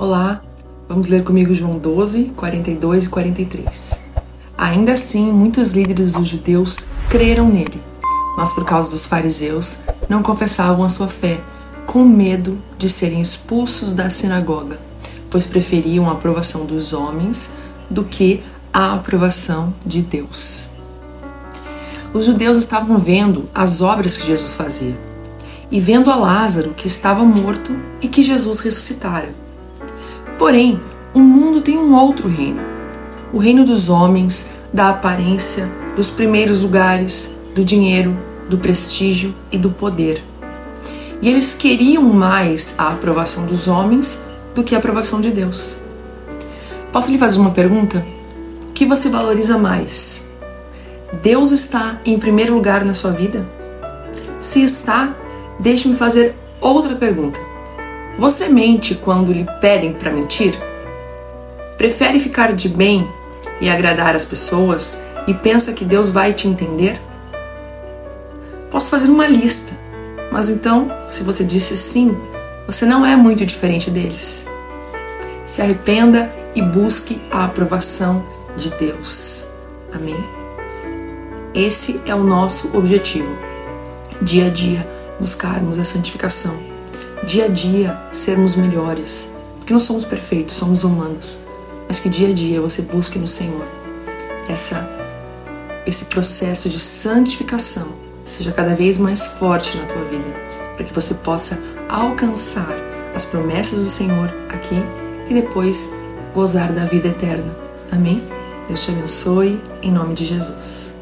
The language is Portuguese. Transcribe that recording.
Olá, vamos ler comigo João 12, 42 e 43. Ainda assim, muitos líderes dos judeus creram nele, mas por causa dos fariseus não confessavam a sua fé, com medo de serem expulsos da sinagoga, pois preferiam a aprovação dos homens do que a aprovação de Deus. Os judeus estavam vendo as obras que Jesus fazia e vendo a Lázaro que estava morto e que Jesus ressuscitara. Porém, o mundo tem um outro reino: o reino dos homens, da aparência, dos primeiros lugares, do dinheiro, do prestígio e do poder. E eles queriam mais a aprovação dos homens do que a aprovação de Deus. Posso lhe fazer uma pergunta? O que você valoriza mais? Deus está em primeiro lugar na sua vida? Se está, deixe-me fazer outra pergunta. Você mente quando lhe pedem para mentir? Prefere ficar de bem e agradar as pessoas e pensa que Deus vai te entender? Posso fazer uma lista, mas então, se você disse sim, você não é muito diferente deles. Se arrependa e busque a aprovação de Deus. Amém? Esse é o nosso objetivo. Dia a dia, buscarmos a santificação. Dia a dia, sermos melhores. Porque não somos perfeitos, somos humanos. Mas que dia a dia você busque no Senhor essa, esse processo de santificação seja cada vez mais forte na tua vida, para que você possa alcançar as promessas do Senhor aqui e depois gozar da vida eterna. Amém? Deus te abençoe, em nome de Jesus.